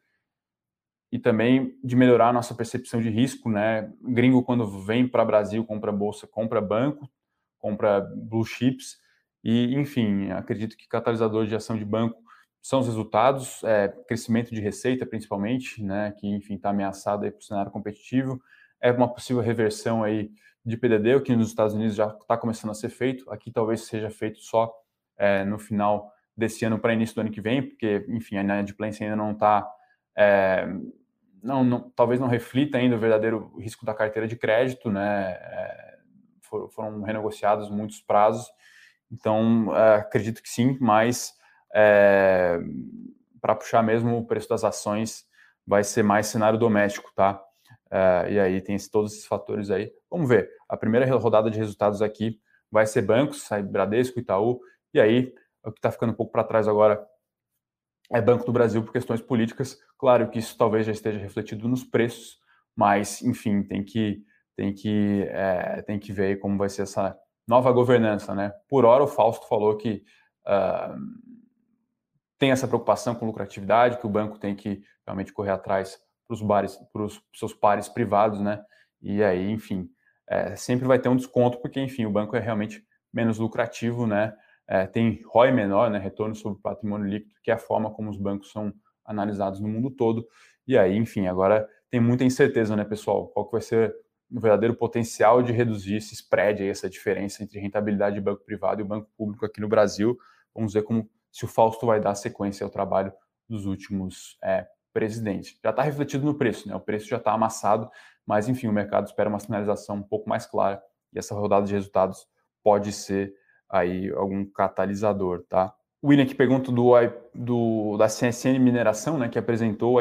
e também de melhorar a nossa percepção de risco, né? Gringo quando vem para Brasil compra bolsa, compra banco, compra blue chips e, enfim, acredito que catalisador de ação de banco são os resultados, é, crescimento de receita principalmente, né? Que enfim está ameaçado aí para o cenário competitivo, é uma possível reversão aí de PDD, o que nos Estados Unidos já está começando a ser feito. Aqui talvez seja feito só é, no final desse ano para início do ano que vem, porque, enfim, a inadimplência ainda não está. É, não, não, talvez não reflita ainda o verdadeiro risco da carteira de crédito, né? É, foram, renegociados muitos prazos, então é, acredito que sim, mas é, para puxar mesmo o preço das ações vai ser mais cenário doméstico, tá? É, e aí tem todos esses fatores aí. Vamos ver. A primeira rodada de resultados aqui vai ser bancos, sai Bradesco, Itaú, e aí o que está ficando um pouco para trás agora é Banco do Brasil por questões políticas. Claro que isso talvez já esteja refletido nos preços, mas enfim tem que tem que é, tem que ver como vai ser essa nova governança, né? Por hora o Fausto falou que uh, tem essa preocupação com lucratividade, que o banco tem que realmente correr atrás para os seus pares privados, né? E aí, enfim, é, sempre vai ter um desconto, porque, enfim, o banco é realmente menos lucrativo, né? É, tem ROI menor, né? Retorno sobre patrimônio líquido, que é a forma como os bancos são analisados no mundo todo. E aí, enfim, agora tem muita incerteza, né, pessoal? Qual que vai ser o verdadeiro potencial de reduzir esse spread, aí, essa diferença entre rentabilidade de banco privado e banco público aqui no Brasil? Vamos ver como se o Fausto vai dar sequência ao trabalho dos últimos é, presidente. Já está refletido no preço, né? O preço já está amassado, mas enfim, o mercado espera uma sinalização um pouco mais clara e essa rodada de resultados pode ser aí algum catalisador, tá? O William que pergunta do, do da CSN Mineração, né, que apresentou,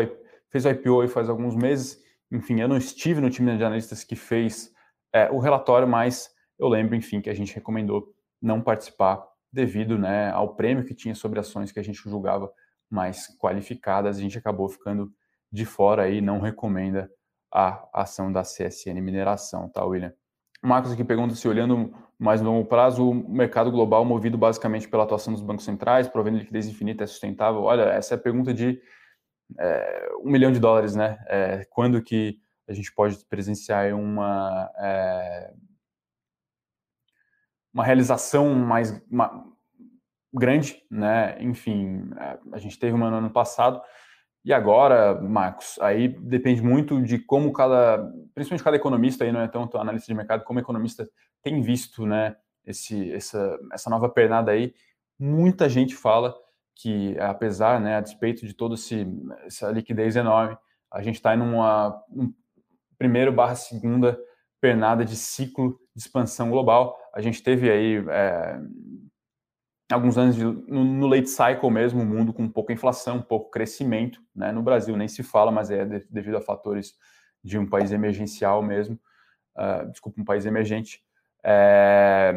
fez o IPO faz alguns meses. Enfim, eu não estive no time de analistas que fez é, o relatório, mas eu lembro, enfim, que a gente recomendou não participar devido né, ao prêmio que tinha sobre ações que a gente julgava mais qualificadas, a gente acabou ficando de fora aí, não recomenda a ação da CSN Mineração, tá, William? O Marcos aqui pergunta se, olhando mais no longo prazo, o mercado global, movido basicamente pela atuação dos bancos centrais, provendo liquidez infinita, é sustentável? Olha, essa é a pergunta de é, um milhão de dólares, né? É, quando que a gente pode presenciar uma, é, uma realização mais, uma, grande, né? Enfim, é, a gente teve uma no ano passado. E agora, Marcos, aí depende muito de como cada, principalmente cada economista aí, não é tanto analista de mercado, como economista tem visto, né, esse, essa, essa nova pernada aí. Muita gente fala que, apesar, né, a despeito de toda essa liquidez enorme, a gente está em uma um primeiro barra segunda pernada de ciclo de expansão global. A gente teve aí é, alguns anos de, no, no, late cycle mesmo, o mundo com pouca inflação, pouco crescimento, né? No Brasil nem se fala, mas é de, devido a fatores de um país emergencial mesmo, uh, desculpa, um país emergente. É...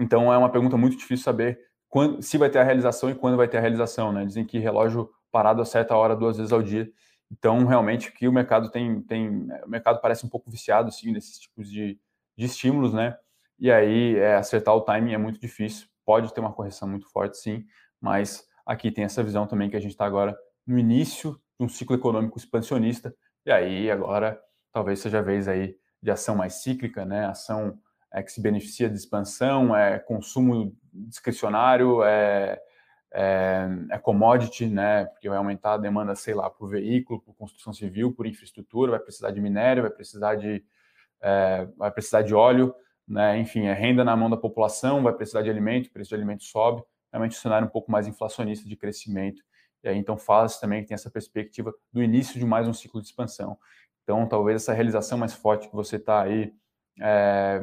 Então é uma pergunta muito difícil saber quando, se vai ter a realização e quando vai ter a realização, né? Dizem que relógio parado a certa hora duas vezes ao dia. Então realmente que o mercado tem, tem, o mercado parece um pouco viciado sim nesses tipos de, de estímulos, né? E aí, é, acertar o timing é muito difícil. Pode ter uma correção muito forte, sim, mas aqui tem essa visão também que a gente está agora no início de um ciclo econômico expansionista. E aí, agora, talvez seja a vez aí de ação mais cíclica, né? Ação é, que se beneficia de expansão, é consumo discricionário, é, é, é, commodity, né? Porque vai aumentar a demanda, sei lá, por veículo, por construção civil, por infraestrutura, vai precisar de minério, vai precisar de, é, vai precisar de óleo né? Enfim, é renda na mão da população, vai precisar de alimento, o preço de alimento sobe, realmente um cenário um pouco mais inflacionista de crescimento. E aí, então, fala-se também que tem essa perspectiva do início de mais um ciclo de expansão. Então, talvez essa realização mais forte que você está aí é,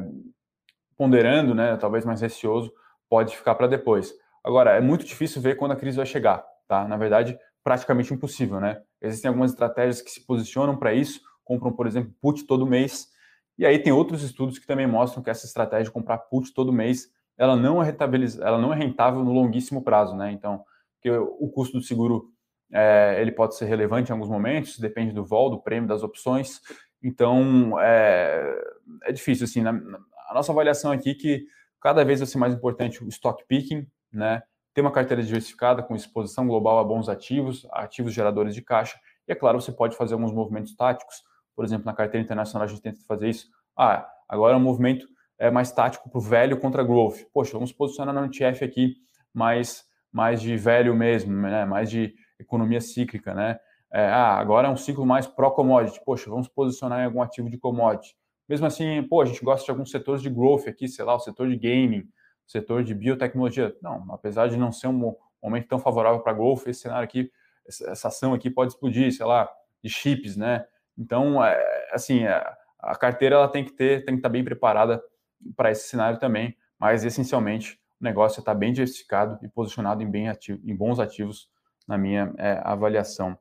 ponderando, né, talvez mais receoso, pode ficar para depois. Agora, é muito difícil ver quando a crise vai chegar, tá? Na verdade, praticamente impossível, né? Existem algumas estratégias que se posicionam para isso, compram, por exemplo, put todo mês, e aí tem outros estudos que também mostram que essa estratégia de comprar put todo mês, ela não é ela não é rentável no longuíssimo prazo, né? Então, que o custo do seguro é, ele pode ser relevante em alguns momentos, depende do vol, do prêmio, das opções. Então, é, é difícil, assim, a nossa avaliação aqui é que cada vez vai ser mais importante o stock picking, né? Ter uma carteira diversificada com exposição global a bons ativos, ativos geradores de caixa. E, é claro, você pode fazer alguns movimentos táticos, por exemplo, na carteira internacional a gente tenta fazer isso. Ah, agora é um movimento é, mais tático para o velho contra growth. Poxa, vamos posicionar no ETF aqui mais, mais de velho mesmo, né? mais de economia cíclica, né? É, ah, agora é um ciclo mais pró-commodity. Poxa, vamos posicionar em algum ativo de commodity. mesmo assim, pô, a gente gosta de alguns setores de growth aqui, sei lá, o setor de gaming, o setor de biotecnologia. Não, apesar de não ser um momento tão favorável para growth, esse cenário aqui, essa ação aqui pode explodir, sei lá, de chips, né? Então, é, assim, é, a carteira ela tem que ter, tem que estar bem preparada para esse cenário também, mas essencialmente o negócio está bem diversificado e posicionado em, bem ativo, em bons ativos na minha é, avaliação.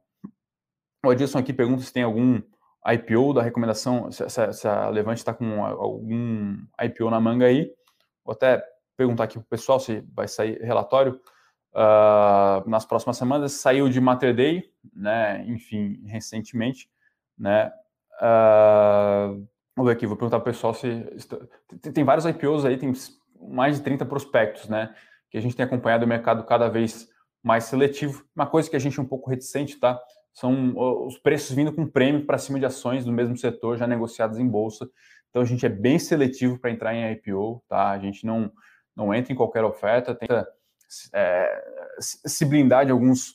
O Adilson aqui pergunta se tem algum IPO da recomendação, se, se, se a Levante está com algum IPO na manga aí. Vou até perguntar aqui para o pessoal se vai sair relatório uh, nas próximas semanas. Saiu de Mater Day, né? enfim, recentemente. Né? Uh, ver aqui, vou perguntar para o pessoal se. Tem vários IPOs aí, tem mais de 30 prospectos, né? Que a gente tem acompanhado o mercado cada vez mais seletivo. Uma coisa que a gente é um pouco reticente, tá? São os preços vindo com prêmio para cima de ações do mesmo setor já negociadas em bolsa. Então a gente é bem seletivo para entrar em IPO, tá? A gente não, não entra em qualquer oferta, tenta é, se blindar de alguns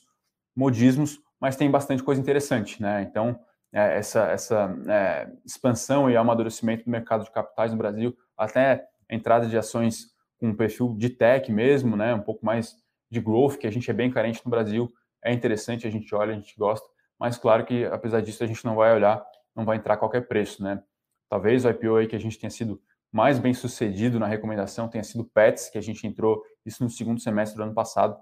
modismos, mas tem bastante coisa interessante, né? Então é, essa, essa é, expansão e amadurecimento do mercado de capitais no Brasil, até entrada de ações com um perfil de tech mesmo, né? Um pouco mais de growth, que a gente é bem carente no Brasil, é interessante, a gente olha, a gente gosta, mas claro que apesar disso a gente não vai olhar, não vai entrar a qualquer preço, né? Talvez o IPO aí que a gente tenha sido mais bem sucedido na recomendação tenha sido Pets, que a gente entrou isso no segundo semestre do ano passado,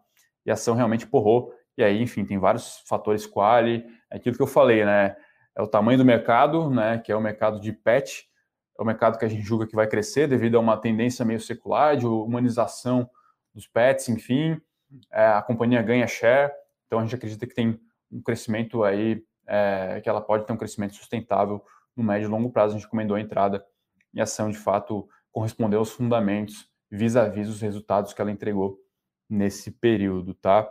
e a ação realmente porrou. E aí, enfim, tem vários fatores quali, é aquilo que eu falei, né? É o tamanho do mercado, né? Que é o mercado de pet, é o mercado que a gente julga que vai crescer devido a uma tendência meio secular de humanização dos pets, enfim. É, a companhia ganha share, então a gente acredita que tem um crescimento aí, é, que ela pode ter um crescimento sustentável no médio e longo prazo. A gente recomendou a entrada e a ação, de fato, correspondeu aos fundamentos vis-à-vis -vis os resultados que ela entregou nesse período, tá?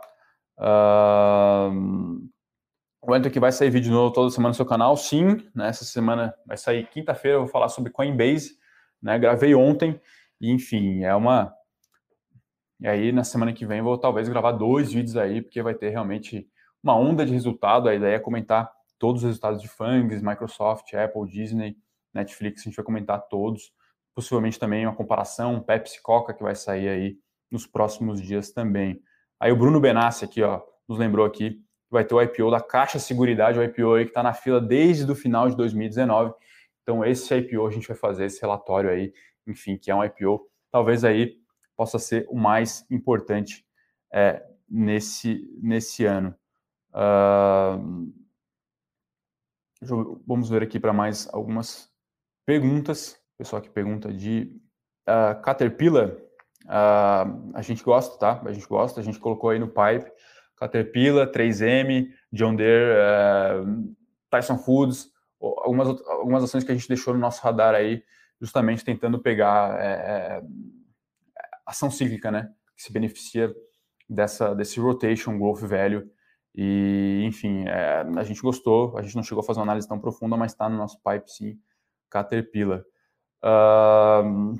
Uh... Enter que vai sair vídeo novo toda semana no seu canal, sim. Né? Essa semana vai sair quinta-feira, eu vou falar sobre Coinbase. Né? Gravei ontem, e enfim, é uma e aí, na semana que vem, vou talvez gravar dois vídeos aí, porque vai ter realmente uma onda de resultado. A ideia é comentar todos os resultados de Fangs, Microsoft, Apple, Disney, Netflix. A gente vai comentar todos. Possivelmente também uma comparação, Pepsi, Coca, que vai sair aí nos próximos dias também. Aí o Bruno Benassi aqui, ó, nos lembrou aqui, vai ter o IPO da Caixa Seguridade, o IPO aí que está na fila desde o final de 2019. Então, esse IPO a gente vai fazer esse relatório aí, enfim, que é um IPO, talvez aí possa ser o mais importante é, nesse, nesse ano. Uh, vamos ver aqui para mais algumas perguntas. Pessoal que pergunta de uh, Caterpillar. Uh, a gente gosta, tá? A gente gosta, a gente colocou aí no pipe. Caterpillar, 3M, John Deere, uh, Tyson Foods, algumas, algumas ações que a gente deixou no nosso radar aí, justamente tentando pegar é, ação cíclica, né? Que se beneficia dessa, desse rotation growth value. E, enfim, é, a gente gostou, a gente não chegou a fazer uma análise tão profunda, mas está no nosso pipe, sim, Caterpillar. Uh,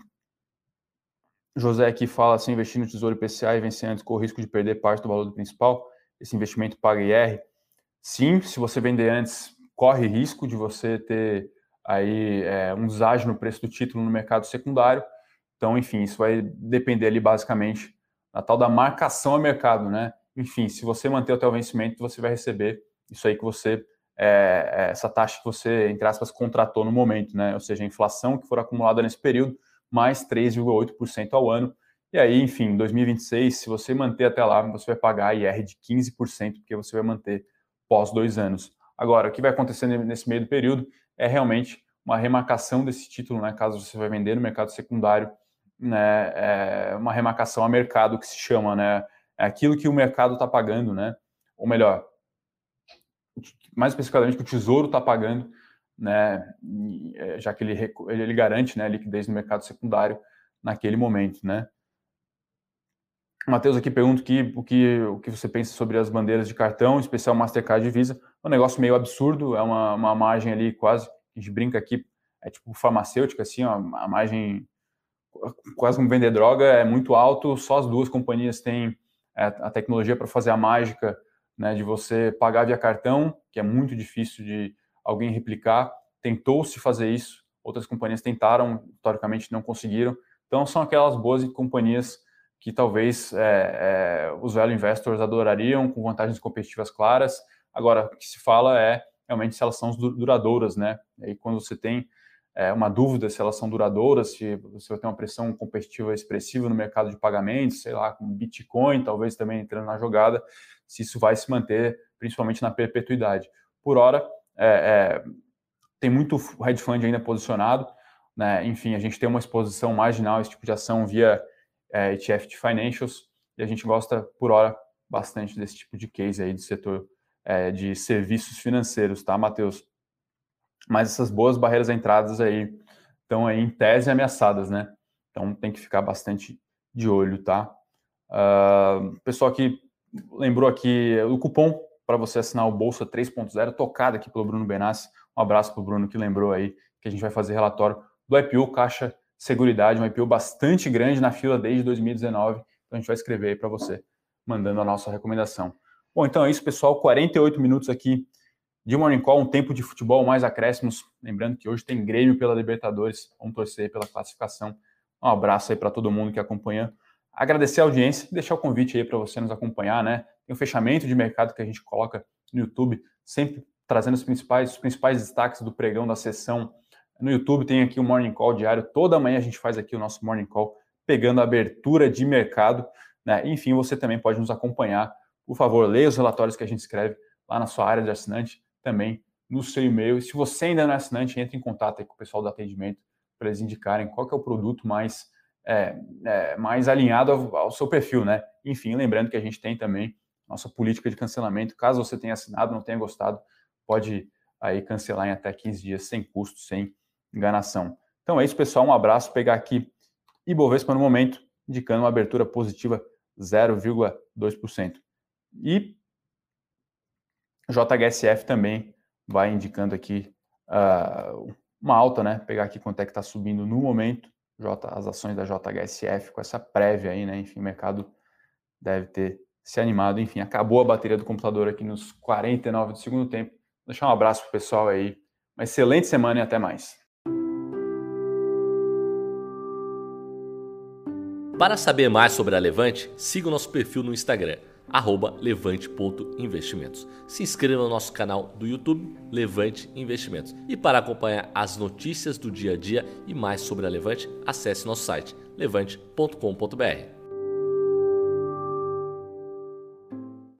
José aqui fala assim, investir no Tesouro IPCA e vencer antes com o risco de perder parte do valor do principal, esse investimento paga IR. Sim, se você vender antes, corre risco de você ter aí é, um deságio no preço do título no mercado secundário, então, enfim, isso vai depender ali basicamente da tal da marcação a mercado, né? Enfim, se você manter até o vencimento, você vai receber isso aí que você, é, é, essa taxa que você, entre aspas, contratou no momento, né? Ou seja, a inflação que for acumulada nesse período, mais 3,8% ao ano. E aí, enfim, em 2026, se você manter até lá, você vai pagar IR de 15%, porque você vai manter pós dois anos. Agora, o que vai acontecer nesse meio do período é realmente uma remarcação desse título, né? Caso você vai vender no mercado secundário, né, é uma remarcação a mercado que se chama, né, é aquilo que o mercado está pagando, né, ou melhor, mais especificamente que o Tesouro está pagando, né, é, já que ele, ele garante, né, liquidez no mercado secundário naquele momento, né. Matheus aqui pergunta que, o, que, o que você pensa sobre as bandeiras de cartão, especial Mastercard e Visa. É um negócio meio absurdo, é uma, uma margem ali quase, a gente brinca aqui, é tipo farmacêutica, assim, ó, a margem quase como vender droga, é muito alto, só as duas companhias têm é, a tecnologia para fazer a mágica né, de você pagar via cartão, que é muito difícil de alguém replicar. Tentou-se fazer isso, outras companhias tentaram, historicamente não conseguiram. Então, são aquelas boas companhias que talvez é, é, os value investors adorariam, com vantagens competitivas claras. Agora, o que se fala é realmente se elas são duradouras, né? E quando você tem é, uma dúvida se elas são duradouras, se você vai ter uma pressão competitiva expressiva no mercado de pagamentos, sei lá, com Bitcoin talvez também entrando na jogada, se isso vai se manter, principalmente na perpetuidade. Por hora, é, é, tem muito hedge fund ainda posicionado, né? enfim, a gente tem uma exposição marginal a esse tipo de ação via é, ETF de financials, e a gente gosta, por hora, bastante desse tipo de case aí do setor é, de serviços financeiros, tá, Matheus? mas essas boas barreiras entradas aí estão aí em tese ameaçadas, né? Então tem que ficar bastante de olho, tá? Uh, pessoal que lembrou aqui o cupom para você assinar o Bolsa 3.0, tocado aqui pelo Bruno Benassi. Um abraço para o Bruno que lembrou aí que a gente vai fazer relatório do IPO Caixa Seguridade, um IPO bastante grande na fila desde 2019. Então a gente vai escrever aí para você, mandando a nossa recomendação. Bom, então é isso, pessoal. 48 minutos aqui de Morning Call, um tempo de futebol mais acréscimos. Lembrando que hoje tem Grêmio pela Libertadores. Vamos torcer pela classificação. Um abraço aí para todo mundo que acompanha. Agradecer a audiência e deixar o convite aí para você nos acompanhar, né? Tem um fechamento de mercado que a gente coloca no YouTube, sempre trazendo os principais, os principais destaques do pregão da sessão. No YouTube tem aqui o Morning Call diário. Toda manhã a gente faz aqui o nosso Morning Call, pegando a abertura de mercado. Né? Enfim, você também pode nos acompanhar. Por favor, leia os relatórios que a gente escreve lá na sua área de assinante também no seu e-mail. E se você ainda não é assinante, entre em contato com o pessoal do atendimento para eles indicarem qual é o produto mais, é, é, mais alinhado ao, ao, seu perfil, né? Enfim, lembrando que a gente tem também nossa política de cancelamento. Caso você tenha assinado, não tenha gostado, pode aí cancelar em até 15 dias sem custo, sem enganação. Então é isso, pessoal. Um abraço. Pegar aqui Ibovespa no momento, indicando uma abertura positiva 0,2%. E JHSF também vai indicando aqui uh, uma alta, né? Pegar aqui quanto é que está subindo no momento, J, as ações da JHSF com essa prévia aí, né? Enfim, o mercado deve ter se animado. Enfim, acabou a bateria do computador aqui nos 49 do segundo tempo. Vou deixar um abraço pro pessoal aí. Uma excelente semana e até mais. Para saber mais sobre a Levante, siga o nosso perfil no Instagram levante.investimentos. Se inscreva no nosso canal do YouTube Levante Investimentos. E para acompanhar as notícias do dia a dia e mais sobre a Levante, acesse nosso site levante.com.br.